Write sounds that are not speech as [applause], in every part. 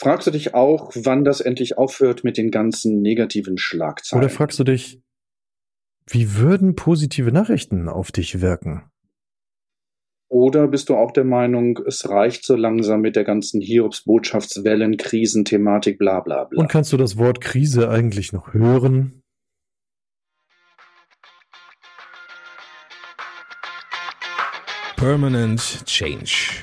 Fragst du dich auch, wann das endlich aufhört mit den ganzen negativen Schlagzeilen? Oder fragst du dich, wie würden positive Nachrichten auf dich wirken? Oder bist du auch der Meinung, es reicht so langsam mit der ganzen Hiobs-Botschaftswellen, Krisenthematik, bla bla bla? Und kannst du das Wort Krise eigentlich noch hören? Permanent Change.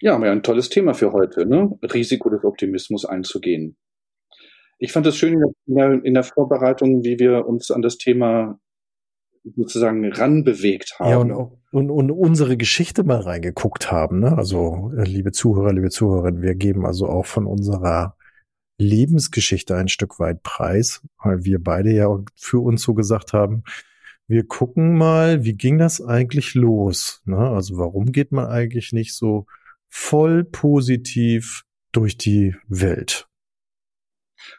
Ja, haben wir ein tolles Thema für heute, ne? Risiko des Optimismus einzugehen. Ich fand es schön in der, in der Vorbereitung, wie wir uns an das Thema sozusagen ranbewegt haben. Ja, und, und, und unsere Geschichte mal reingeguckt haben. Ne? Also, äh, liebe Zuhörer, liebe Zuhörerinnen, wir geben also auch von unserer Lebensgeschichte ein Stück weit preis, weil wir beide ja für uns so gesagt haben, wir gucken mal, wie ging das eigentlich los? Ne? Also warum geht man eigentlich nicht so voll positiv durch die Welt?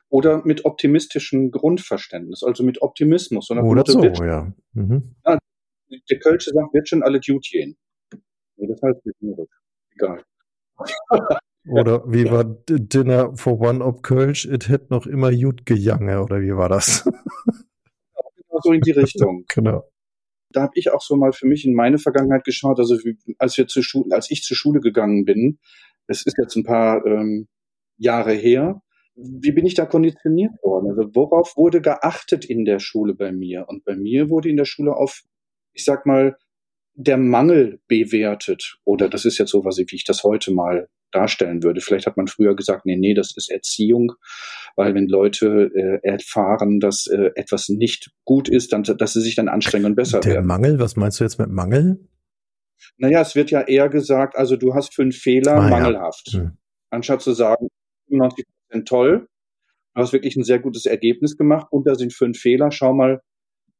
Oder mit optimistischem Grundverständnis, also mit Optimismus. Oder Motto, so, wird- ja. Mhm. Der Kölsche sagt, wird schon alle gut gehen. Nee, das heißt nicht. Egal. [laughs] Oder wie war Dinner for One ob Kölsch? It hätt noch immer gut gejange, oder wie war das? So in die Richtung. [laughs] genau. Da habe ich auch so mal für mich in meine Vergangenheit geschaut, also wie, als wir zur Schule, als ich zur Schule gegangen bin, das ist jetzt ein paar ähm, Jahre her, wie bin ich da konditioniert worden? Also worauf wurde geachtet in der Schule bei mir? Und bei mir wurde in der Schule auf, ich sag mal, der Mangel bewertet. Oder das ist jetzt so, was ich, wie ich das heute mal darstellen würde. Vielleicht hat man früher gesagt, nee, nee, das ist Erziehung, weil wenn Leute äh, erfahren, dass äh, etwas nicht gut ist, dann, dass sie sich dann anstrengen und besser Der werden. Mangel, was meinst du jetzt mit Mangel? Naja, es wird ja eher gesagt, also du hast fünf Fehler, Ah, ja. mangelhaft. Hm. Anstatt zu sagen, 95 Prozent toll, du hast wirklich ein sehr gutes Ergebnis gemacht und da sind fünf Fehler, schau mal,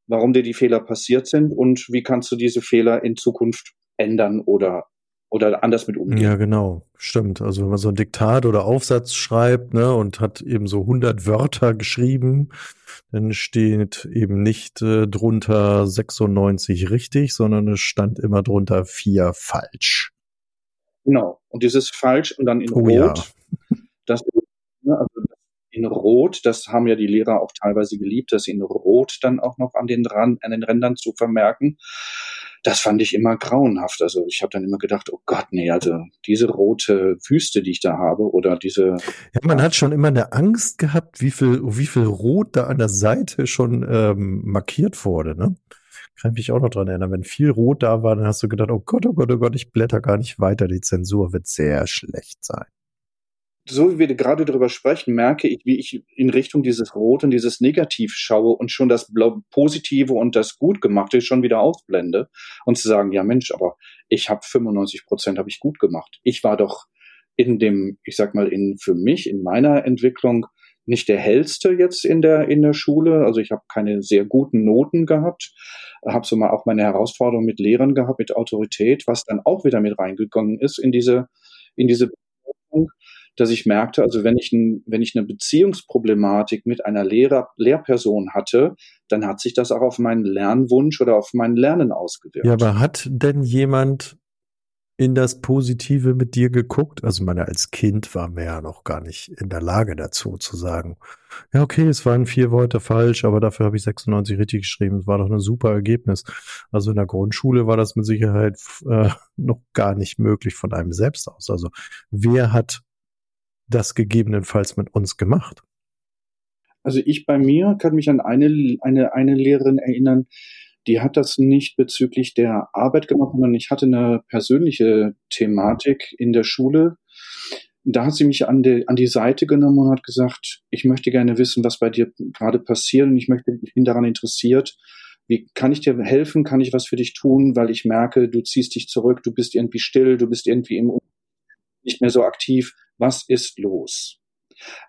warum dir die Fehler passiert sind und wie kannst du diese Fehler in Zukunft ändern oder, oder anders mit umgehen. Ja, genau. Stimmt. Also wenn man so ein Diktat oder Aufsatz schreibt, ne, und hat eben so 100 Wörter geschrieben, dann steht eben nicht äh, drunter 96 richtig, sondern es stand immer drunter vier falsch. Genau. Und dieses falsch und dann in Oh Rot, ja. das, ne, also in Rot, das haben ja die Lehrer auch teilweise geliebt, das in Rot dann auch noch an den, Rand, an den Rändern zu vermerken. Das fand ich immer grauenhaft. Also ich habe dann immer gedacht, oh Gott, nee, also diese rote Wüste, die ich da habe, oder diese, Ja, man hat schon immer eine Angst gehabt, wie viel, wie viel Rot da an der Seite schon ähm, markiert wurde, ne? Kann ich mich auch noch dran erinnern. Wenn viel Rot da war, dann hast du gedacht, oh Gott, oh Gott, oh Gott, ich blätter gar nicht weiter. Die Zensur wird sehr schlecht sein. So wie wir gerade darüber sprechen, merke ich, wie ich in Richtung dieses Rot und dieses Negativ schaue und schon das Positive und das Gutgemachte schon wieder ausblende und zu sagen, ja Mensch, aber ich habe 95 Prozent habe ich gut gemacht. Ich war doch in dem, ich sag mal, in für mich in meiner Entwicklung nicht der hellste jetzt in der in der Schule. Also ich habe keine sehr guten Noten gehabt, habe so mal auch meine Herausforderung mit Lehrern gehabt, mit Autorität, was dann auch wieder mit reingegangen ist in diese in diese Beziehung, dass ich merkte, also wenn ich, ein, wenn ich eine Beziehungsproblematik mit einer Lehrer, Lehrperson hatte, dann hat sich das auch auf meinen Lernwunsch oder auf mein Lernen ausgewirkt. Ja, aber hat denn jemand in das Positive mit dir geguckt? Also, meine, als Kind waren wir ja noch gar nicht in der Lage dazu zu sagen, ja, okay, es waren vier Worte falsch, aber dafür habe ich 96 richtig geschrieben. Es war doch ein super Ergebnis. Also in der Grundschule war das mit Sicherheit äh, noch gar nicht möglich von einem selbst aus. Also, wer hat das gegebenenfalls mit uns gemacht? Also ich bei mir kann mich an eine, eine, eine Lehrerin erinnern, die hat das nicht bezüglich der Arbeit gemacht, sondern ich hatte eine persönliche Thematik in der Schule. Da hat sie mich an die, an die Seite genommen und hat gesagt, ich möchte gerne wissen, was bei dir gerade passiert und ich möchte, ich bin daran interessiert. Wie kann ich dir helfen? Kann ich was für dich tun? Weil ich merke, du ziehst dich zurück, du bist irgendwie still, du bist irgendwie im nicht mehr so aktiv. Was ist los?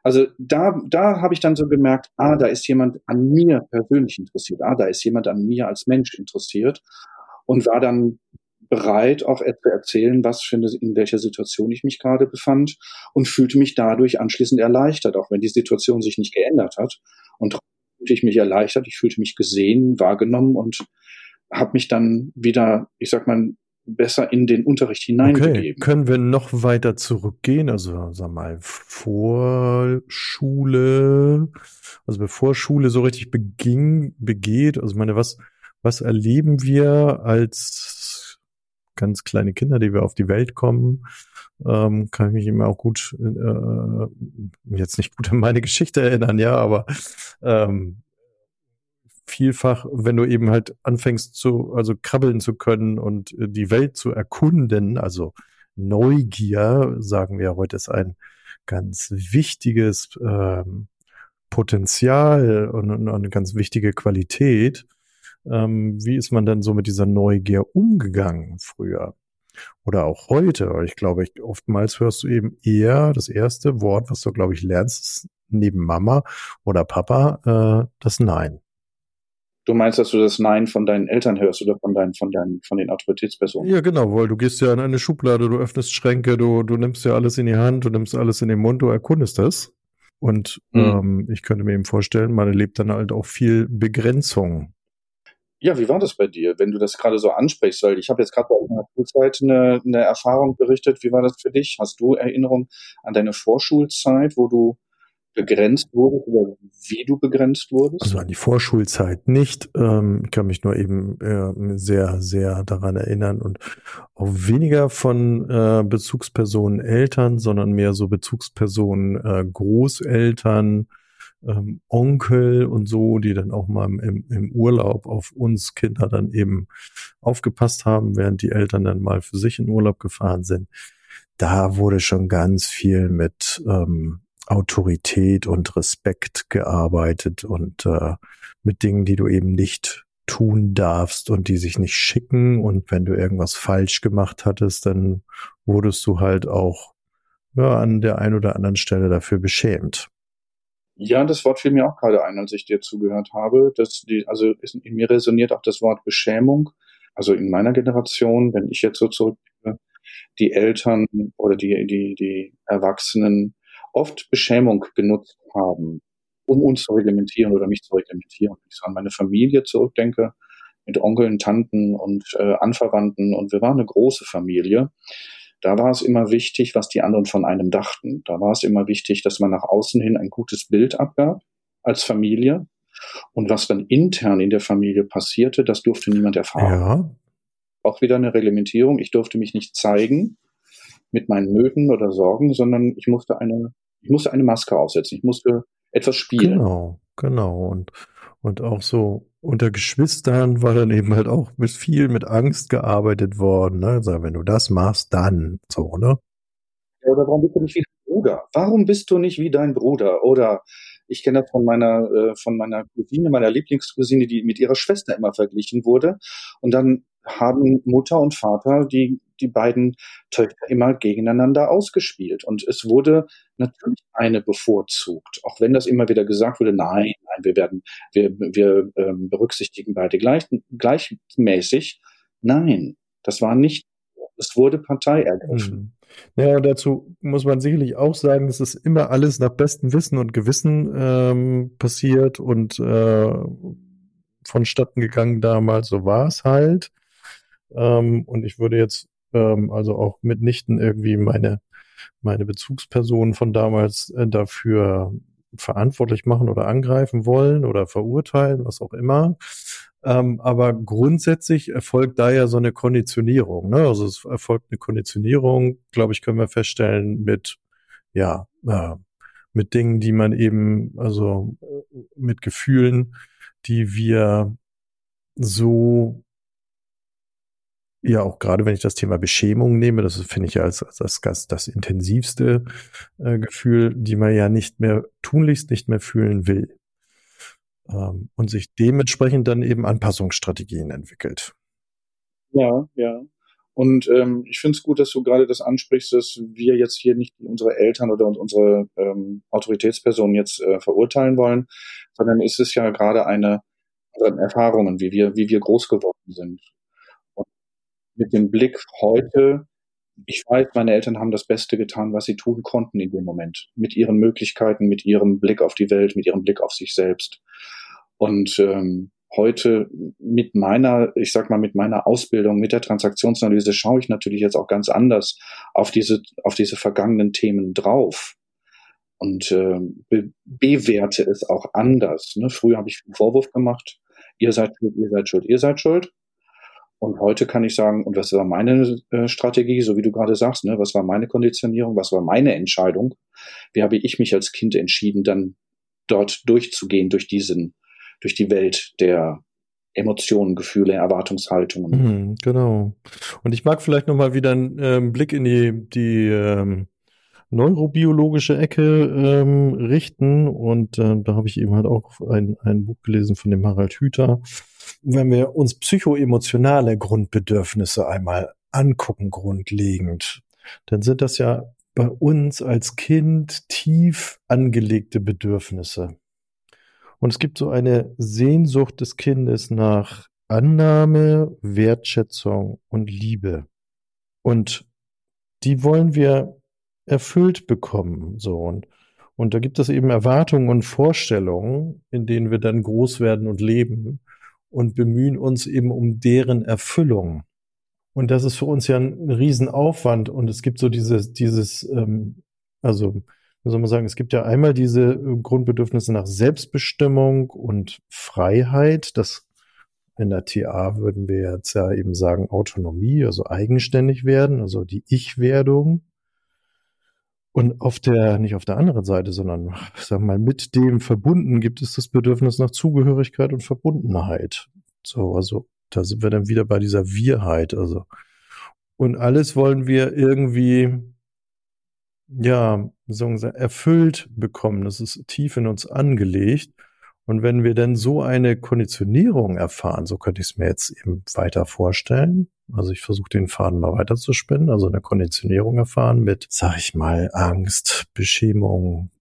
Also da, da habe ich dann so gemerkt, ah, da ist jemand an mir persönlich interessiert, ah, da ist jemand an mir als Mensch interessiert und war dann bereit, auch zu erzählen, was eine, in welcher Situation ich mich gerade befand und fühlte mich dadurch anschließend erleichtert, auch wenn die Situation sich nicht geändert hat. Und fühlte ich mich erleichtert, ich fühlte mich gesehen, wahrgenommen und habe mich dann wieder, ich sag mal, besser in den Unterricht hineingegeben. Okay. Können wir noch weiter zurückgehen? Also sag mal, vor Schule, also bevor Schule so richtig beging, begeht, also meine, was, was erleben wir als ganz kleine Kinder, die wir auf die Welt kommen? Ähm, kann ich mich immer auch gut, äh, jetzt nicht gut an meine Geschichte erinnern, ja, aber ähm, vielfach, wenn du eben halt anfängst zu, also krabbeln zu können und äh, die Welt zu erkunden, also Neugier, sagen wir heute, ist ein ganz wichtiges ähm, Potenzial und, und, eine ganz wichtige Qualität. Ähm, wie ist man dann so mit dieser Neugier umgegangen früher? Oder auch heute? Ich glaube, ich, oftmals hörst du eben eher das erste Wort, was du, glaube ich, lernst, neben Mama oder Papa, äh, das Nein. Du meinst, dass du das Nein von deinen Eltern hörst oder von deinen, von deinen, von den Autoritätspersonen? Ja, genau, weil du gehst ja in eine Schublade, du öffnest Schränke, du, du nimmst ja alles in die Hand, du nimmst alles in den Mund, du erkundest das. Und mhm. ähm, ich könnte mir eben vorstellen, man erlebt dann halt auch viel Begrenzung. Ja, wie war das bei dir, wenn du das gerade so ansprichst? Weil ich habe jetzt gerade bei meiner Schulzeit eine, eine Erfahrung berichtet. Wie war das für dich? Hast du Erinnerung an deine Vorschulzeit, wo du begrenzt wurdest oder wie du begrenzt wurdest? Also an die Vorschulzeit nicht. Ähm, ich kann mich nur eben äh, sehr, sehr daran erinnern und auch weniger von äh, Bezugspersonen Eltern, sondern mehr so Bezugspersonen äh, Großeltern, ähm, Onkel und so, die dann auch mal im, im Urlaub auf uns Kinder dann eben aufgepasst haben, während die Eltern dann mal für sich in Urlaub gefahren sind. Da wurde schon ganz viel mit ähm, Autorität und Respekt gearbeitet und äh, mit Dingen, die du eben nicht tun darfst und die sich nicht schicken. Und wenn du irgendwas falsch gemacht hattest, dann wurdest du halt auch ja, an der einen oder anderen Stelle dafür beschämt. Ja, das Wort fiel mir auch gerade ein, als ich dir zugehört habe. Dass die, also in mir resoniert auch das Wort Beschämung. Also in meiner Generation, wenn ich jetzt so zurückblicke, die Eltern oder die, die, die Erwachsenen oft Beschämung genutzt haben, um uns zu reglementieren oder mich zu reglementieren. Wenn ich so an meine Familie zurückdenke, mit Onkeln, Tanten und äh, Anverwandten und wir waren eine große Familie. Da war es immer wichtig, was die anderen von einem dachten. Da war es immer wichtig, dass man nach außen hin ein gutes Bild abgab als Familie. Und was dann intern in der Familie passierte, das durfte niemand erfahren. Ja. Auch wieder eine Reglementierung. Ich durfte mich nicht zeigen mit meinen Nöten oder Sorgen, sondern ich musste eine ich musste eine Maske aufsetzen. Ich musste etwas spielen. Genau, genau. Und, und auch so unter Geschwistern war dann eben halt auch mit viel mit Angst gearbeitet worden. Ne? Also wenn du das machst, dann so, ne? Ja, oder warum bist du nicht wie dein Bruder? Warum bist du nicht wie dein Bruder? Oder ich kenne das von meiner, äh, von meiner Cousine, meiner Lieblingscousine, die mit ihrer Schwester immer verglichen wurde. Und dann haben Mutter und Vater die, die beiden Töchter immer gegeneinander ausgespielt. Und es wurde natürlich eine bevorzugt, auch wenn das immer wieder gesagt wurde, nein, nein, wir werden, wir, wir ähm, berücksichtigen beide gleich, gleichmäßig. Nein, das war nicht, es wurde Partei ergriffen. Mhm. Ja, dazu muss man sicherlich auch sagen, es ist immer alles nach bestem Wissen und Gewissen ähm, passiert und äh, vonstatten gegangen damals, so war es halt. Ähm, und ich würde jetzt ähm, also auch mitnichten irgendwie meine, meine Bezugspersonen von damals äh, dafür verantwortlich machen oder angreifen wollen oder verurteilen, was auch immer. Ähm, aber grundsätzlich erfolgt da ja so eine Konditionierung. Ne? Also es erfolgt eine Konditionierung, glaube ich, können wir feststellen mit, ja, äh, mit Dingen, die man eben, also äh, mit Gefühlen, die wir so ja, auch gerade wenn ich das Thema Beschämung nehme, das finde ich ja als, als das, das, das intensivste äh, Gefühl, die man ja nicht mehr tunlichst nicht mehr fühlen will. Ähm, und sich dementsprechend dann eben Anpassungsstrategien entwickelt. Ja, ja. Und ähm, ich finde es gut, dass du gerade das ansprichst, dass wir jetzt hier nicht unsere Eltern oder unsere ähm, Autoritätspersonen jetzt äh, verurteilen wollen, sondern es ist ja gerade eine unseren Erfahrungen, wie wir, wie wir groß geworden sind. Mit dem Blick heute, ich weiß, meine Eltern haben das Beste getan, was sie tun konnten in dem Moment. Mit ihren Möglichkeiten, mit ihrem Blick auf die Welt, mit ihrem Blick auf sich selbst. Und ähm, heute mit meiner, ich sag mal, mit meiner Ausbildung, mit der Transaktionsanalyse schaue ich natürlich jetzt auch ganz anders auf diese, auf diese vergangenen Themen drauf und äh, be bewerte es auch anders. Ne? Früher habe ich einen Vorwurf gemacht, ihr seid schuld, ihr seid schuld, ihr seid schuld. Und heute kann ich sagen, und was war meine äh, Strategie, so wie du gerade sagst, ne, was war meine Konditionierung, was war meine Entscheidung? Wie habe ich mich als Kind entschieden, dann dort durchzugehen, durch diesen durch die Welt der Emotionen, Gefühle, Erwartungshaltungen. Mhm, genau. Und ich mag vielleicht nochmal wieder einen äh, Blick in die, die ähm, neurobiologische Ecke ähm, richten. Und äh, da habe ich eben halt auch ein, ein Buch gelesen von dem Harald Hüter. Wenn wir uns psychoemotionale Grundbedürfnisse einmal angucken, grundlegend, dann sind das ja bei uns als Kind tief angelegte Bedürfnisse. Und es gibt so eine Sehnsucht des Kindes nach Annahme, Wertschätzung und Liebe. Und die wollen wir erfüllt bekommen, so. Und, und da gibt es eben Erwartungen und Vorstellungen, in denen wir dann groß werden und leben und bemühen uns eben um deren Erfüllung. Und das ist für uns ja ein Riesenaufwand. Und es gibt so dieses, dieses, ähm, also wie soll man sagen, es gibt ja einmal diese äh, Grundbedürfnisse nach Selbstbestimmung und Freiheit. Das in der TA würden wir jetzt ja eben sagen Autonomie, also eigenständig werden, also die Ich-Werdung. Und auf der, nicht auf der anderen Seite, sondern, sagen wir mal, mit dem verbunden gibt es das Bedürfnis nach Zugehörigkeit und Verbundenheit. So, also, da sind wir dann wieder bei dieser Wirheit, also. Und alles wollen wir irgendwie ja, so erfüllt bekommen. Das ist tief in uns angelegt. Und wenn wir denn so eine Konditionierung erfahren, so könnte ich es mir jetzt eben weiter vorstellen. Also ich versuche den Faden mal weiter zu spinnen, also eine Konditionierung erfahren mit, sag ich mal, Angst, Beschämung,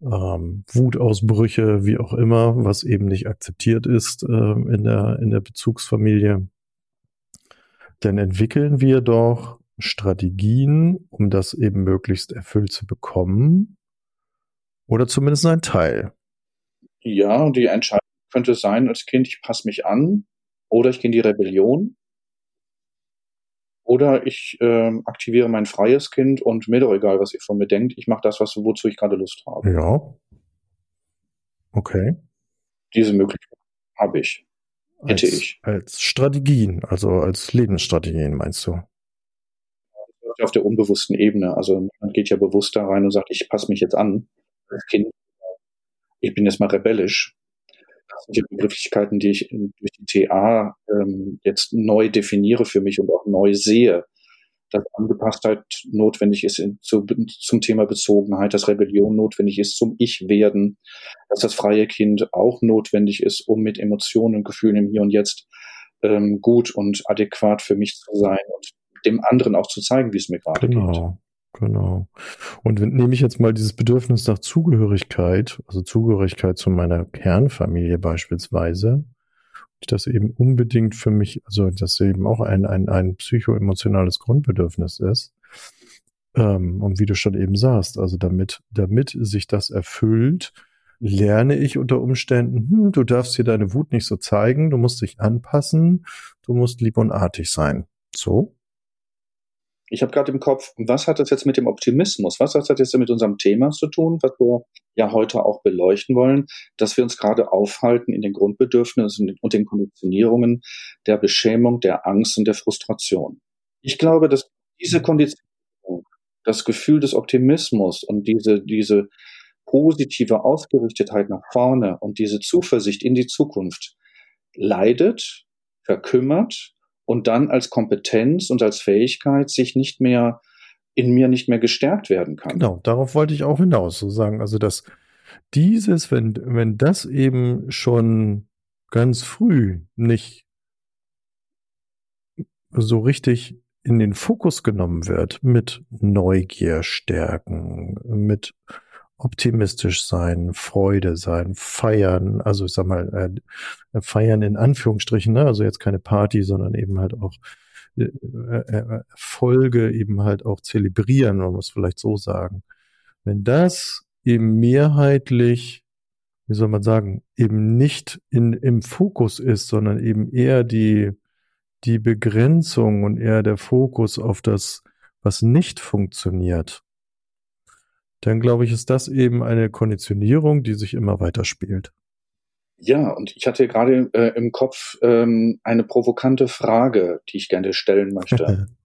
ähm, Wutausbrüche, wie auch immer, was eben nicht akzeptiert ist äh, in der in der Bezugsfamilie. Dann entwickeln wir doch Strategien, um das eben möglichst erfüllt zu bekommen? Oder zumindest ein Teil? Ja, und die Entscheidung könnte sein als Kind, ich passe mich an oder ich gehe in die Rebellion oder ich äh, aktiviere mein freies Kind und mir doch egal, was ihr von mir denkt, ich mache das, was, wozu ich gerade Lust habe. Ja. Okay. Diese Möglichkeit habe ich. Hätte als, ich. Als Strategien, also als Lebensstrategien, meinst du? auf der unbewussten Ebene. Also man geht ja bewusst da rein und sagt, ich passe mich jetzt an als Kind. Ich bin jetzt mal rebellisch. Die Begrifflichkeiten, die ich durch die TA ähm, jetzt neu definiere für mich und auch neu sehe. Dass Angepasstheit notwendig ist in, zu, zum Thema Bezogenheit, dass Rebellion notwendig ist zum Ich-Werden, dass das freie Kind auch notwendig ist, um mit Emotionen und Gefühlen im Hier und Jetzt ähm, gut und adäquat für mich zu sein und dem anderen auch zu zeigen, wie es mir gerade genau. geht. Genau. Und wenn, nehme ich jetzt mal dieses Bedürfnis nach Zugehörigkeit, also Zugehörigkeit zu meiner Kernfamilie beispielsweise, ich das eben unbedingt für mich, also das eben auch ein, ein, ein psychoemotionales Grundbedürfnis ist. Ähm, und wie du schon eben sagst, also damit, damit sich das erfüllt, lerne ich unter Umständen, hm, du darfst hier deine Wut nicht so zeigen, du musst dich anpassen, du musst lieb und artig sein. So, ich habe gerade im Kopf, was hat das jetzt mit dem Optimismus, was hat das jetzt mit unserem Thema zu tun, was wir ja heute auch beleuchten wollen, dass wir uns gerade aufhalten in den Grundbedürfnissen und den Konditionierungen der Beschämung, der Angst und der Frustration. Ich glaube, dass diese Konditionierung, das Gefühl des Optimismus und diese, diese positive Ausgerichtetheit nach vorne und diese Zuversicht in die Zukunft leidet, verkümmert und dann als Kompetenz und als Fähigkeit sich nicht mehr in mir nicht mehr gestärkt werden kann. Genau, darauf wollte ich auch hinaus so sagen. Also, dass dieses, wenn, wenn das eben schon ganz früh nicht so richtig in den Fokus genommen wird mit Neugier stärken, mit optimistisch sein, Freude sein, feiern, also ich sag mal, äh, feiern in Anführungsstrichen, ne? also jetzt keine Party, sondern eben halt auch äh, äh, Erfolge eben halt auch zelebrieren, man muss vielleicht so sagen. Wenn das eben mehrheitlich, wie soll man sagen, eben nicht in, im Fokus ist, sondern eben eher die, die Begrenzung und eher der Fokus auf das, was nicht funktioniert, dann glaube ich, ist das eben eine Konditionierung, die sich immer weiter spielt. Ja, und ich hatte gerade äh, im Kopf ähm, eine provokante Frage, die ich gerne stellen möchte. [laughs]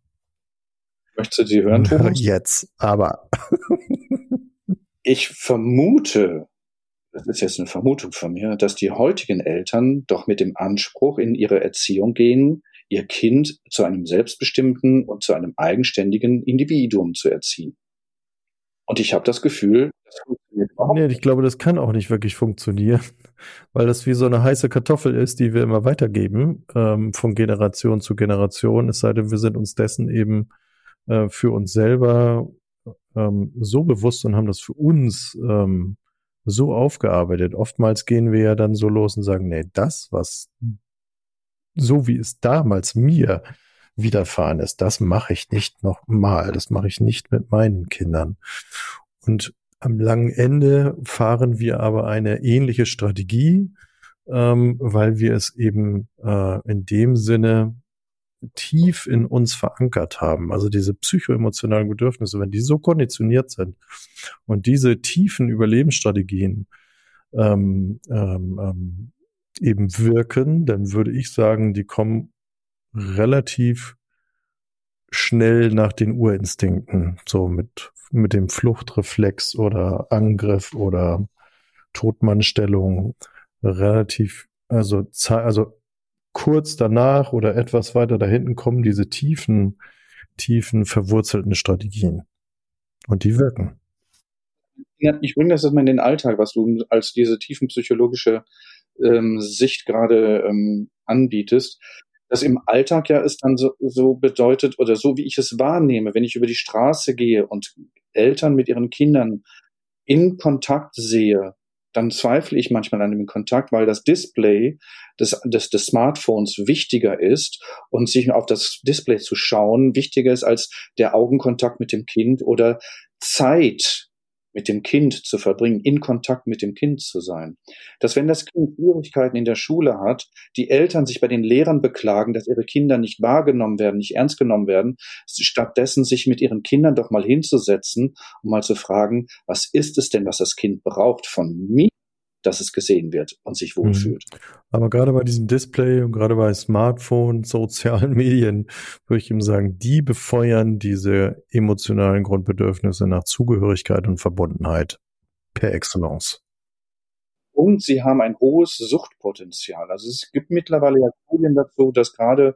Möchtest du sie hören, Thomas? [laughs] Jetzt, aber. ich vermute, das ist jetzt eine Vermutung von mir, dass die heutigen Eltern doch mit dem Anspruch in ihre Erziehung gehen, ihr Kind zu einem selbstbestimmten und zu einem eigenständigen Individuum zu erziehen. Und ich habe das Gefühl, das funktioniert überhaupt nee, ich glaube, das kann auch nicht wirklich funktionieren, [laughs] weil das wie so eine heiße Kartoffel ist, die wir immer weitergeben, ähm, von Generation zu Generation, es sei denn, wir sind uns dessen eben äh, für uns selber ähm, so bewusst und haben das für uns ähm, so aufgearbeitet. Oftmals gehen wir ja dann so los und sagen, nee, das, was so wie es damals mir widerfahren ist. Das mache ich nicht nochmal. Das mache ich nicht mit meinen Kindern. Und am langen Ende fahren wir aber eine ähnliche Strategie, ähm, weil wir es eben äh, in dem Sinne tief in uns verankert haben. Also diese psychoemotionalen Bedürfnisse, wenn die so konditioniert sind und diese tiefen Überlebensstrategien ähm, ähm, ähm eben wirken, dann würde ich sagen, die kommen relativ schnell nach den Urinstinkten, so mit, mit dem Fluchtreflex oder Angriff oder Todmannstellung relativ, also, also kurz danach oder etwas weiter da hinten kommen diese tiefen, tiefen, verwurzelten Strategien. Und die wirken. Ich bringe das mal in den Alltag, was du als diese tiefen psychologische ähm, Sicht gerade ähm, anbietest das im Alltag ja es dann so, so bedeutet oder so wie ich es wahrnehme, wenn ich über die Straße gehe und Eltern mit ihren Kindern in Kontakt sehe, dann zweifle ich manchmal an dem Kontakt, weil das Display des, des, des Smartphones wichtiger ist und sich auf das Display zu schauen wichtiger ist als der Augenkontakt mit dem Kind oder Zeit mit dem Kind zu verbringen, in Kontakt mit dem Kind zu sein. Dass wenn das Kind Schwierigkeiten in der Schule hat, die Eltern sich bei den Lehrern beklagen, dass ihre Kinder nicht wahrgenommen werden, nicht ernst genommen werden, stattdessen sich mit ihren Kindern doch mal hinzusetzen, um mal zu fragen, was ist es denn, was das Kind braucht von mir? Dass es gesehen wird und sich mhm. wohlfühlt. Aber gerade bei diesem Display und gerade bei Smartphones, sozialen [laughs] Medien, würde ich ihm sagen, die befeuern diese emotionalen Grundbedürfnisse nach Zugehörigkeit und Verbundenheit per Excellence. Und sie haben ein hohes Suchtpotenzial. Also es gibt mittlerweile ja Studien dazu, dass gerade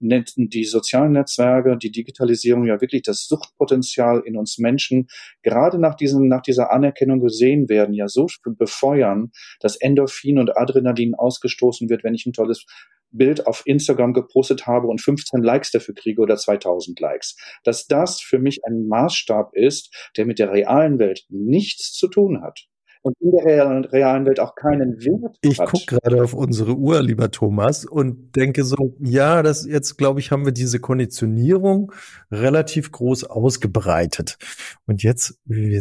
die sozialen Netzwerke, die Digitalisierung ja wirklich das Suchtpotenzial in uns Menschen gerade nach diesem, nach dieser Anerkennung gesehen werden, ja so befeuern, dass Endorphin und Adrenalin ausgestoßen wird, wenn ich ein tolles Bild auf Instagram gepostet habe und 15 Likes dafür kriege oder 2000 Likes. Dass das für mich ein Maßstab ist, der mit der realen Welt nichts zu tun hat und in der realen, realen Welt auch keinen Wert ich gucke gerade auf unsere Uhr, lieber Thomas, und denke so, ja, das jetzt, glaube ich, haben wir diese Konditionierung relativ groß ausgebreitet. Und jetzt, wie,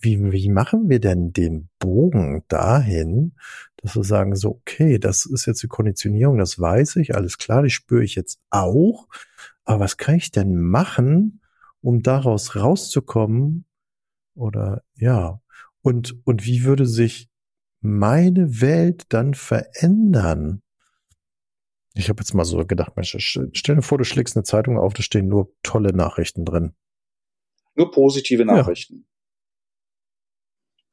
wie, wie machen wir denn den Bogen dahin, dass wir sagen, so, okay, das ist jetzt die Konditionierung, das weiß ich, alles klar, die spüre ich jetzt auch. Aber was kann ich denn machen, um daraus rauszukommen? Oder ja, und, und wie würde sich meine Welt dann verändern? Ich habe jetzt mal so gedacht, Mensch, stell dir vor, du schlägst eine Zeitung auf, da stehen nur tolle Nachrichten drin. Nur positive Nachrichten.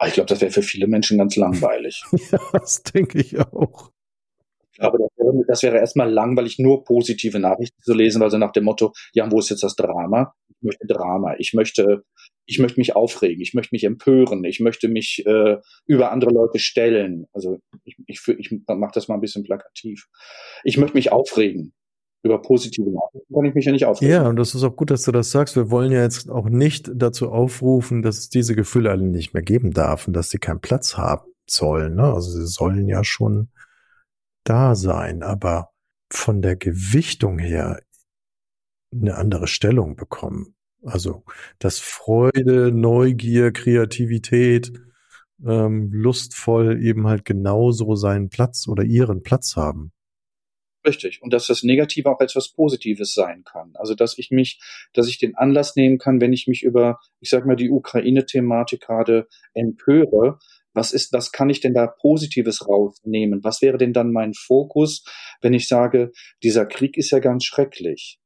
Ja. Ich glaube, das wäre für viele Menschen ganz langweilig. [laughs] ja, das denke ich auch. Glaube, das wäre, das wäre erstmal langweilig, nur positive Nachrichten zu lesen, also nach dem Motto, ja, wo ist jetzt das Drama? Ich möchte Drama. Ich möchte ich möchte mich aufregen, ich möchte mich empören, ich möchte mich äh, über andere Leute stellen. Also ich, ich, ich mache das mal ein bisschen plakativ. Ich möchte mich aufregen. Über positive Nachrichten kann ich mich ja nicht aufregen. Ja, und das ist auch gut, dass du das sagst. Wir wollen ja jetzt auch nicht dazu aufrufen, dass es diese Gefühle alle nicht mehr geben darf und dass sie keinen Platz haben sollen. Ne? Also sie sollen ja schon da sein, aber von der Gewichtung her eine andere Stellung bekommen. Also, dass Freude, Neugier, Kreativität, ähm, lustvoll eben halt genauso seinen Platz oder ihren Platz haben. Richtig. Und dass das Negative auch etwas Positives sein kann. Also, dass ich mich, dass ich den Anlass nehmen kann, wenn ich mich über, ich sag mal, die Ukraine-Thematik gerade empöre, was ist, was kann ich denn da Positives rausnehmen? Was wäre denn dann mein Fokus, wenn ich sage, dieser Krieg ist ja ganz schrecklich?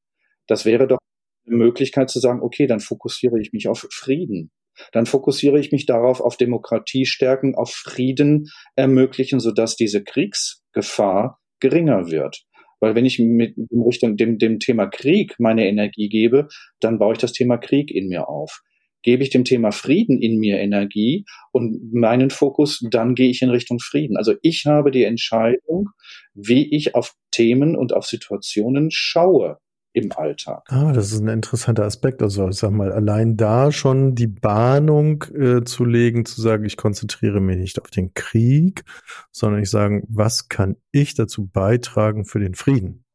Das wäre doch Möglichkeit zu sagen, okay, dann fokussiere ich mich auf Frieden. Dann fokussiere ich mich darauf, auf Demokratie stärken, auf Frieden ermöglichen, sodass diese Kriegsgefahr geringer wird. Weil wenn ich mit Richtung dem, dem Thema Krieg meine Energie gebe, dann baue ich das Thema Krieg in mir auf. Gebe ich dem Thema Frieden in mir Energie und meinen Fokus, dann gehe ich in Richtung Frieden. Also ich habe die Entscheidung, wie ich auf Themen und auf Situationen schaue im Alltag. Ah, das ist ein interessanter Aspekt. Also ich sag mal, allein da schon die Bahnung äh, zu legen, zu sagen, ich konzentriere mich nicht auf den Krieg, sondern ich sage, was kann ich dazu beitragen für den Frieden?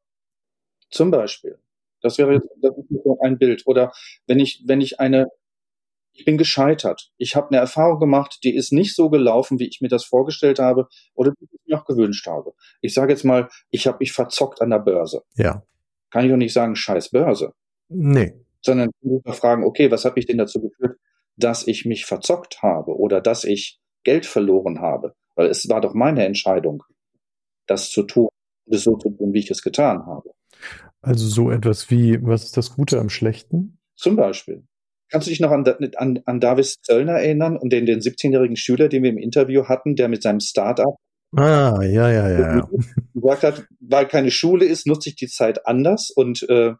Zum Beispiel. Das wäre jetzt das ein Bild. Oder wenn ich, wenn ich eine, ich bin gescheitert. Ich habe eine Erfahrung gemacht, die ist nicht so gelaufen, wie ich mir das vorgestellt habe oder wie ich mir auch gewünscht habe. Ich sage jetzt mal, ich habe mich verzockt an der Börse. Ja kann ich doch nicht sagen, scheiß Börse. Nee. Sondern fragen, okay, was habe ich denn dazu geführt, dass ich mich verzockt habe oder dass ich Geld verloren habe? Weil es war doch meine Entscheidung, das zu tun, das so zu tun, wie ich es getan habe. Also so etwas wie, was ist das Gute am Schlechten? Zum Beispiel. Kannst du dich noch an, an, an Davis Zöllner erinnern und den, den 17-jährigen Schüler, den wir im Interview hatten, der mit seinem Startup Ah, ja, ja, ja. gesagt hat, weil keine Schule ist, nutze ich die Zeit anders. Und äh,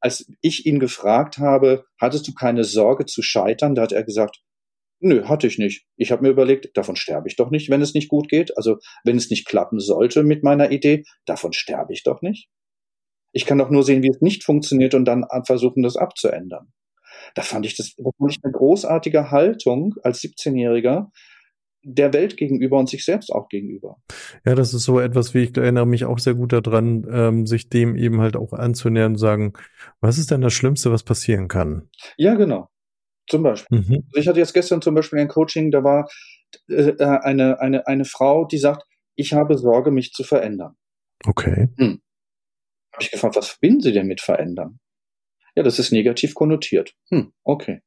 als ich ihn gefragt habe, hattest du keine Sorge zu scheitern, da hat er gesagt, nö, hatte ich nicht. Ich habe mir überlegt, davon sterbe ich doch nicht, wenn es nicht gut geht. Also wenn es nicht klappen sollte mit meiner Idee, davon sterbe ich doch nicht. Ich kann doch nur sehen, wie es nicht funktioniert und dann versuchen, das abzuändern. Da fand ich das, das fand ich eine großartige Haltung als 17-Jähriger, der Welt gegenüber und sich selbst auch gegenüber. Ja, das ist so etwas, wie ich erinnere mich auch sehr gut daran, ähm, sich dem eben halt auch anzunähern und sagen, was ist denn das Schlimmste, was passieren kann? Ja, genau. Zum Beispiel. Mhm. Also ich hatte jetzt gestern zum Beispiel ein Coaching, da war äh, äh, eine, eine, eine Frau, die sagt, ich habe Sorge, mich zu verändern. Okay. Hm. Habe ich gefragt, was verbinden Sie denn mit verändern? Ja, das ist negativ konnotiert. Hm, okay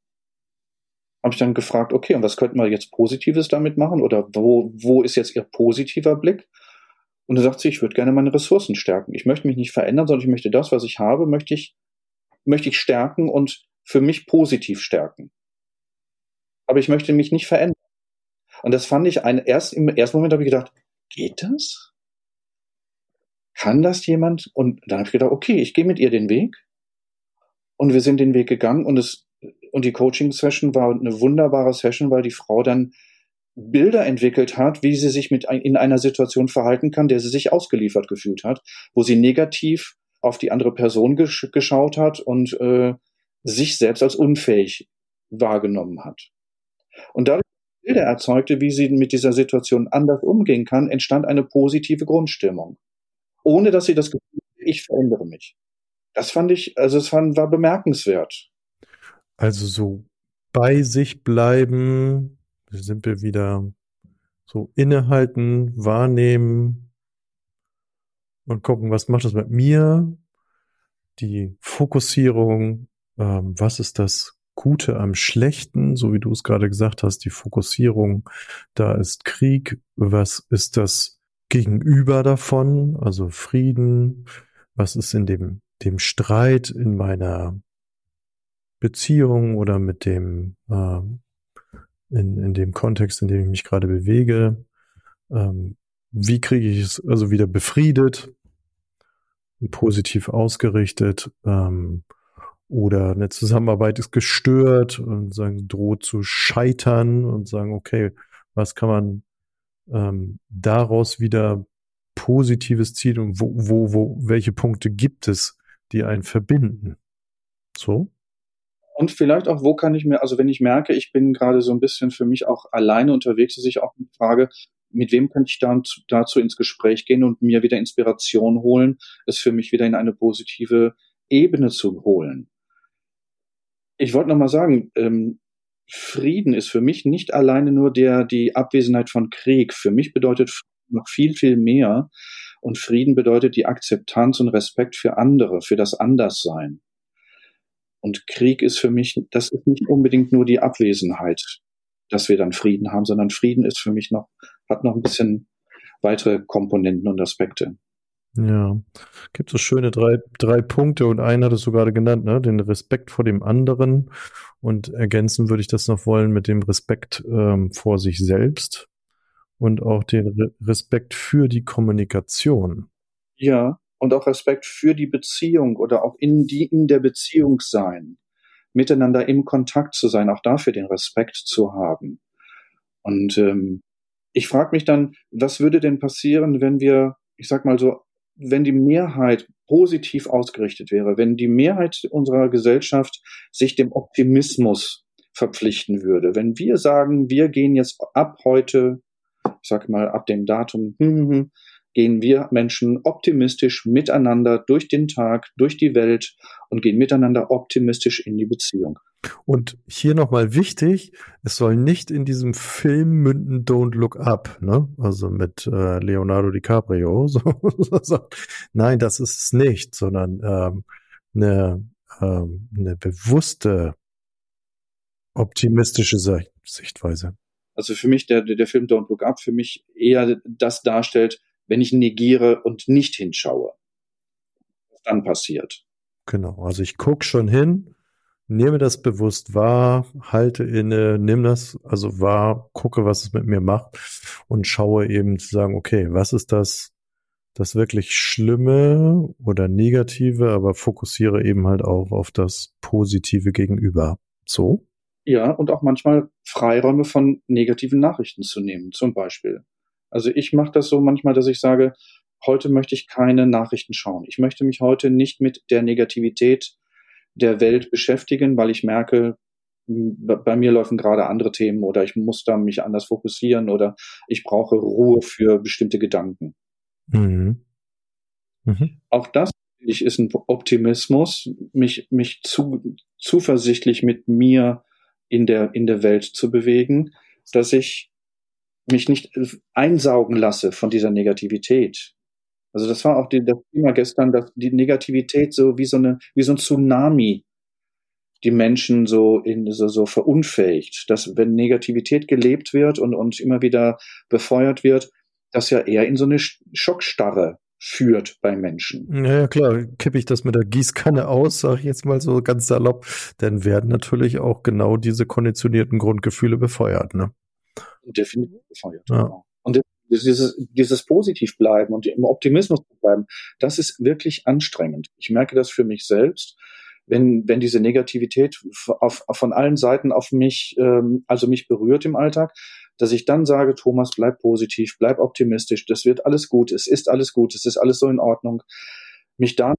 habe ich dann gefragt, okay, und was könnten wir jetzt Positives damit machen? Oder wo, wo ist jetzt Ihr positiver Blick? Und dann sagt sie, ich würde gerne meine Ressourcen stärken. Ich möchte mich nicht verändern, sondern ich möchte das, was ich habe, möchte ich, möchte ich stärken und für mich positiv stärken. Aber ich möchte mich nicht verändern. Und das fand ich ein, erst im ersten Moment habe ich gedacht, geht das? Kann das jemand? Und dann habe ich gedacht, okay, ich gehe mit ihr den Weg. Und wir sind den Weg gegangen und es und die Coaching-Session war eine wunderbare Session, weil die Frau dann Bilder entwickelt hat, wie sie sich mit in einer Situation verhalten kann, der sie sich ausgeliefert gefühlt hat, wo sie negativ auf die andere Person gesch geschaut hat und äh, sich selbst als unfähig wahrgenommen hat. Und dadurch Bilder erzeugte, wie sie mit dieser Situation anders umgehen kann, entstand eine positive Grundstimmung, ohne dass sie das Gefühl, ich verändere mich. Das fand ich, also es war bemerkenswert. Also so bei sich bleiben, sind wir wieder so innehalten, wahrnehmen und gucken, was macht das mit mir? Die Fokussierung, ähm, was ist das Gute am Schlechten, so wie du es gerade gesagt hast, die Fokussierung, da ist Krieg, was ist das Gegenüber davon, also Frieden, was ist in dem, dem Streit in meiner Beziehung oder mit dem, äh, in, in dem Kontext, in dem ich mich gerade bewege, ähm, wie kriege ich es also wieder befriedet, positiv ausgerichtet, ähm, oder eine Zusammenarbeit ist gestört und sagen, droht zu scheitern und sagen, okay, was kann man ähm, daraus wieder positives Ziel und wo, wo, wo, welche Punkte gibt es, die einen verbinden? So? Und vielleicht auch, wo kann ich mir, also wenn ich merke, ich bin gerade so ein bisschen für mich auch alleine unterwegs, dass ich auch eine Frage, mit wem könnte ich dann dazu ins Gespräch gehen und mir wieder Inspiration holen, es für mich wieder in eine positive Ebene zu holen. Ich wollte nochmal sagen, ähm, Frieden ist für mich nicht alleine nur der, die Abwesenheit von Krieg. Für mich bedeutet noch viel, viel mehr. Und Frieden bedeutet die Akzeptanz und Respekt für andere, für das Anderssein. Und Krieg ist für mich, das ist nicht unbedingt nur die Abwesenheit, dass wir dann Frieden haben, sondern Frieden ist für mich noch, hat noch ein bisschen weitere Komponenten und Aspekte. Ja, gibt so schöne drei, drei Punkte und einen hattest du gerade genannt, ne? Den Respekt vor dem anderen und ergänzen würde ich das noch wollen mit dem Respekt ähm, vor sich selbst und auch den Re Respekt für die Kommunikation. Ja, und auch Respekt für die Beziehung oder auch in die in der Beziehung sein, miteinander im Kontakt zu sein, auch dafür den Respekt zu haben. Und ähm, ich frage mich dann, was würde denn passieren, wenn wir, ich sag mal so, wenn die Mehrheit positiv ausgerichtet wäre, wenn die Mehrheit unserer Gesellschaft sich dem Optimismus verpflichten würde, wenn wir sagen, wir gehen jetzt ab heute, ich sag mal ab dem Datum, hm, hm, hm, gehen wir Menschen optimistisch miteinander durch den Tag, durch die Welt und gehen miteinander optimistisch in die Beziehung. Und hier nochmal wichtig, es soll nicht in diesem Film münden Don't Look Up, ne? Also mit äh, Leonardo DiCaprio. [laughs] So, so. Nein, das ist es nicht, sondern ähm, eine, ähm, eine bewusste, optimistische Sichtweise. Also für mich der, der Film Don't Look Up für mich eher das darstellt, wenn ich negiere und nicht hinschaue. Was dann passiert. Genau, also ich guck schon hin, nehme das bewusst wahr, halte inne, nimm das also wahr, gucke, was es mit mir macht und schaue eben zu sagen, okay, was ist das, das wirklich Schlimme oder Negative, aber fokussiere eben halt auch auf das Positive gegenüber. So? Ja, und auch manchmal Freiräume von negativen Nachrichten zu nehmen, zum Beispiel. Also ich mache das so manchmal, dass ich sage, heute möchte ich keine Nachrichten schauen. Ich möchte mich heute nicht mit der Negativität der Welt beschäftigen, weil ich merke, bei mir laufen gerade andere Themen oder ich muss da mich anders fokussieren oder ich brauche Ruhe für bestimmte Gedanken. Mhm. Mhm. Auch das ich, ist ein Optimismus, mich, mich zu, zuversichtlich mit mir in der, in der Welt zu bewegen, dass ich mich nicht einsaugen lasse von dieser Negativität. Also das war auch die, das Thema gestern, dass die Negativität so wie so eine, wie so ein Tsunami die Menschen so in so, so verunfähigt, dass wenn Negativität gelebt wird und, und immer wieder befeuert wird, das ja eher in so eine Schockstarre führt bei Menschen. Ja, klar, kippe ich das mit der Gießkanne aus, sage ich jetzt mal so ganz salopp, dann werden natürlich auch genau diese konditionierten Grundgefühle befeuert, ne? Definitiv gefeuert. Ja. Genau. Und dieses, dieses positiv bleiben und im Optimismus bleiben, das ist wirklich anstrengend. Ich merke das für mich selbst, wenn, wenn diese Negativität auf, auf von allen Seiten auf mich, ähm, also mich berührt im Alltag, dass ich dann sage, Thomas, bleib positiv, bleib optimistisch, das wird alles gut, es ist alles gut, es ist alles so in Ordnung. Mich da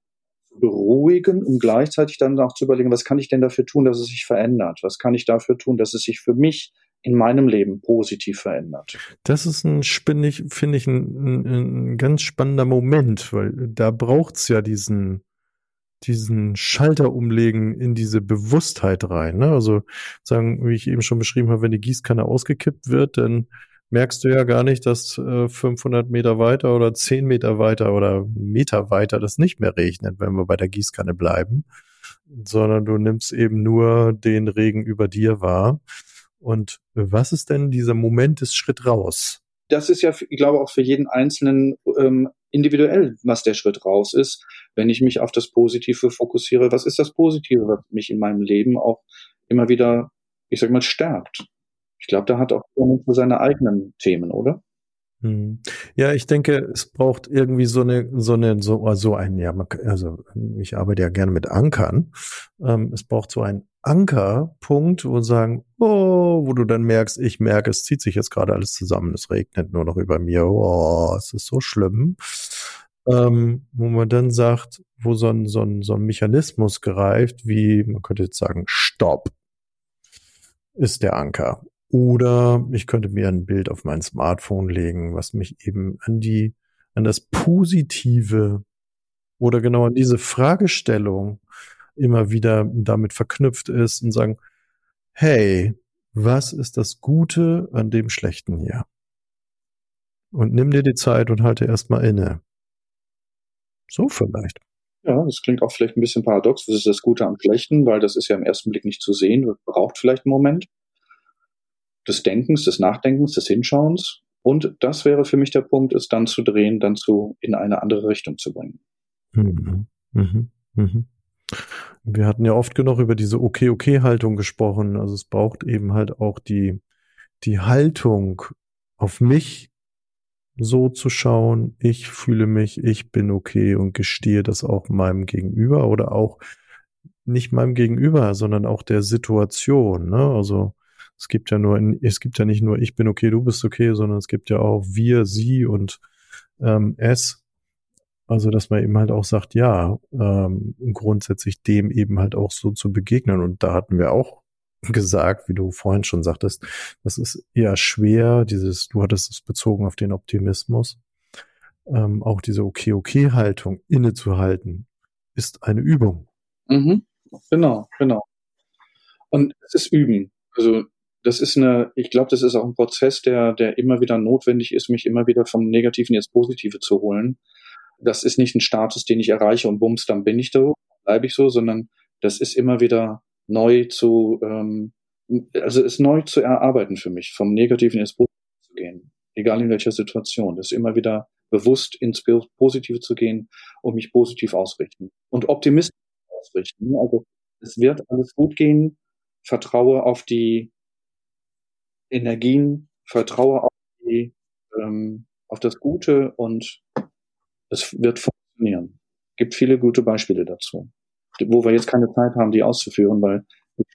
beruhigen, um gleichzeitig dann auch zu überlegen, was kann ich denn dafür tun, dass es sich verändert? Was kann ich dafür tun, dass es sich für mich in meinem Leben positiv verändert. Das ist ein, ich, finde ich, ein, ein, ganz spannender Moment, weil da braucht's ja diesen, diesen Schalter umlegen in diese Bewusstheit rein. Ne? Also sagen, wie ich eben schon beschrieben habe, wenn die Gießkanne ausgekippt wird, dann merkst du ja gar nicht, dass äh, 500 Meter weiter oder 10 Meter weiter oder Meter weiter das nicht mehr regnet, wenn wir bei der Gießkanne bleiben, sondern du nimmst eben nur den Regen über dir wahr. Und was ist denn dieser Moment des Schritt raus? Das ist ja, ich glaube, auch für jeden Einzelnen ähm, individuell, was der Schritt raus ist. Wenn ich mich auf das Positive fokussiere, was ist das Positive, was mich in meinem Leben auch immer wieder, ich sag mal, stärkt? Ich glaube, da hat auch seine eigenen Themen, oder? Hm. Ja, ich denke, es braucht irgendwie so eine, so eine, so, so ein, ja, also ich arbeite ja gerne mit Ankern. Ähm, es braucht so ein Ankerpunkt und sagen, oh, wo du dann merkst, ich merke, es zieht sich jetzt gerade alles zusammen, es regnet nur noch über mir, oh, es ist so schlimm. Ähm, wo man dann sagt, wo so ein, so, ein, so ein Mechanismus greift, wie man könnte jetzt sagen, Stopp, ist der Anker. Oder ich könnte mir ein Bild auf mein Smartphone legen, was mich eben an die, an das Positive oder genau an diese Fragestellung immer wieder damit verknüpft ist und sagen, hey, was ist das Gute an dem Schlechten hier? Und nimm dir die Zeit und halte erstmal inne. So vielleicht. Ja, das klingt auch vielleicht ein bisschen paradox. Was ist das Gute am Schlechten? Weil das ist ja im ersten Blick nicht zu sehen. Braucht vielleicht einen Moment des Denkens, des Nachdenkens, des Hinschauens. Und das wäre für mich der Punkt, es dann zu drehen, dann zu in eine andere Richtung zu bringen. Mhm. Mhm. Mhm. Wir hatten ja oft genug über diese Okay-Okay-Haltung gesprochen. Also es braucht eben halt auch die, die Haltung auf mich so zu schauen, ich fühle mich, ich bin okay und gestehe das auch meinem Gegenüber oder auch nicht meinem Gegenüber, sondern auch der Situation. Ne? Also es gibt ja nur, es gibt ja nicht nur ich bin okay, du bist okay, sondern es gibt ja auch wir, sie und ähm, es. Also, dass man eben halt auch sagt, ja, ähm, grundsätzlich dem eben halt auch so zu begegnen. Und da hatten wir auch gesagt, wie du vorhin schon sagtest, das ist eher schwer, dieses, du hattest es bezogen auf den Optimismus, ähm, auch diese Okay-Okay-Haltung innezuhalten, ist eine Übung. Mhm, genau, genau. Und es ist Üben. Also das ist eine, ich glaube, das ist auch ein Prozess, der, der immer wieder notwendig ist, mich immer wieder vom Negativen ins Positive zu holen das ist nicht ein Status, den ich erreiche und bums, dann bin ich da, bleibe ich so, sondern das ist immer wieder neu zu, ähm, also ist neu zu erarbeiten für mich, vom Negativen ins Positive zu gehen, egal in welcher Situation. Das ist immer wieder bewusst ins Positive zu gehen und mich positiv ausrichten und optimistisch ausrichten. Also es wird alles gut gehen. Vertraue auf die Energien, vertraue auf die, ähm, auf das Gute und es wird funktionieren. Gibt viele gute Beispiele dazu, wo wir jetzt keine Zeit haben, die auszuführen, weil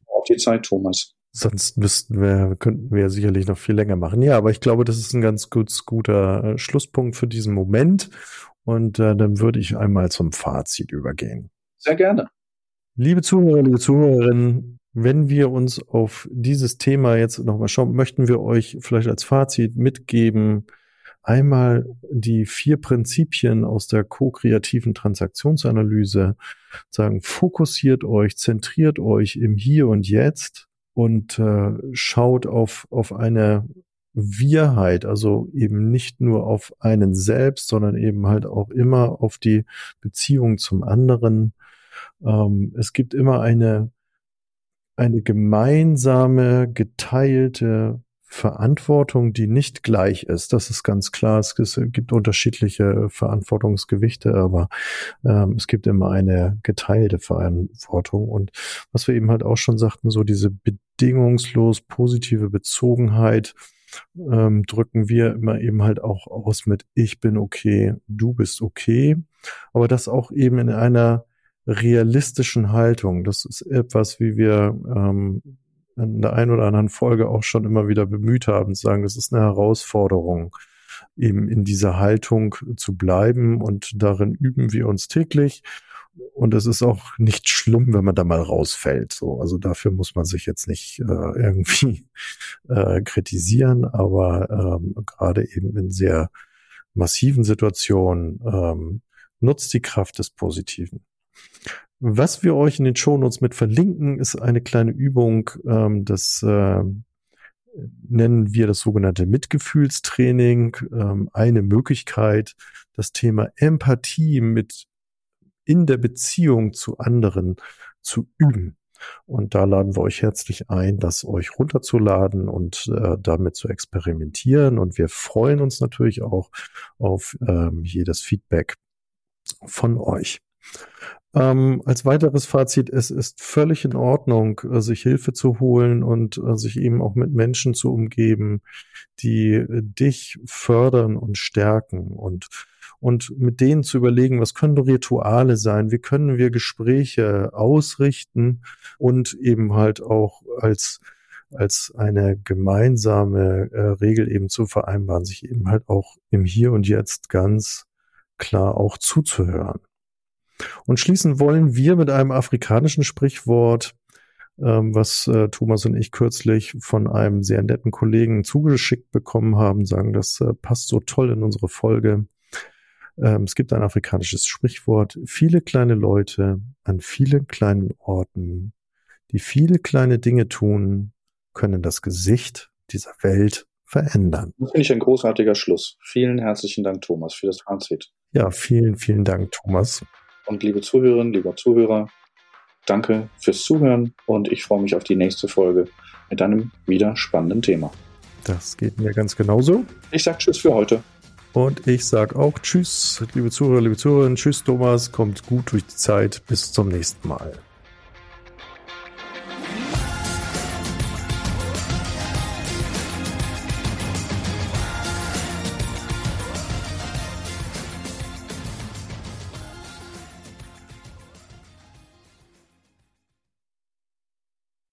auf die Zeit, Thomas. Sonst müssten wir, könnten wir sicherlich noch viel länger machen. Ja, aber ich glaube, das ist ein ganz gut, guter äh, Schlusspunkt für diesen Moment. Und äh, dann würde ich einmal zum Fazit übergehen. Sehr gerne. Liebe Zuhörer, liebe Zuhörerinnen, wenn wir uns auf dieses Thema jetzt nochmal schauen, möchten wir euch vielleicht als Fazit mitgeben, einmal die vier Prinzipien aus der ko-kreativen Transaktionsanalyse sagen, fokussiert euch, zentriert euch im Hier und Jetzt und äh, schaut auf, auf eine Wirheit, also eben nicht nur auf einen selbst, sondern eben halt auch immer auf die Beziehung zum anderen. Ähm, es gibt immer eine, eine gemeinsame, geteilte Verantwortung, die nicht gleich ist. Das ist ganz klar. Es gibt unterschiedliche Verantwortungsgewichte, aber ähm, es gibt immer eine geteilte Verantwortung. Und was wir eben halt auch schon sagten, so diese bedingungslos positive Bezogenheit ähm, drücken wir immer eben halt auch aus mit Ich bin okay, du bist okay. Aber das auch eben in einer realistischen Haltung. Das ist etwas, wie wir ähm, in der einen oder anderen Folge auch schon immer wieder bemüht haben, zu sagen, das ist eine Herausforderung, eben in dieser Haltung zu bleiben und darin üben wir uns täglich. Und es ist auch nicht schlimm, wenn man da mal rausfällt. So, also dafür muss man sich jetzt nicht äh, irgendwie [laughs] äh, kritisieren, aber ähm, gerade eben in sehr massiven Situationen ähm, nutzt die Kraft des Positiven. Was wir euch in den Shownotes mit verlinken, ist eine kleine Übung, ähm, das äh, nennen wir das sogenannte Mitgefühlstraining. Ähm, eine Möglichkeit, das Thema Empathie mit in der Beziehung zu anderen zu üben. Und da laden wir euch herzlich ein, das euch runterzuladen und äh, damit zu experimentieren. Und wir freuen uns natürlich auch auf ähm, jedes Feedback von euch. Ähm, als weiteres Fazit, es ist völlig in Ordnung, äh, sich Hilfe zu holen und äh, sich eben auch mit Menschen zu umgeben, die äh, dich fördern und stärken und und mit denen zu überlegen, was können Rituale sein, wie können wir Gespräche ausrichten und eben halt auch als als eine gemeinsame äh, Regel eben zu vereinbaren, sich eben halt auch im Hier und Jetzt ganz klar auch zuzuhören. Und schließen wollen wir mit einem afrikanischen Sprichwort, ähm, was äh, Thomas und ich kürzlich von einem sehr netten Kollegen zugeschickt bekommen haben, sagen, das äh, passt so toll in unsere Folge. Ähm, es gibt ein afrikanisches Sprichwort, viele kleine Leute an vielen kleinen Orten, die viele kleine Dinge tun, können das Gesicht dieser Welt verändern. Das finde ich ein großartiger Schluss. Vielen herzlichen Dank, Thomas, für das Fazit. Ja, vielen, vielen Dank, Thomas. Und liebe Zuhörerinnen, lieber Zuhörer, danke fürs Zuhören und ich freue mich auf die nächste Folge mit einem wieder spannenden Thema. Das geht mir ganz genauso. Ich sage Tschüss für heute. Und ich sage auch Tschüss, liebe Zuhörer, liebe Zuhörerinnen. Tschüss, Thomas. Kommt gut durch die Zeit. Bis zum nächsten Mal.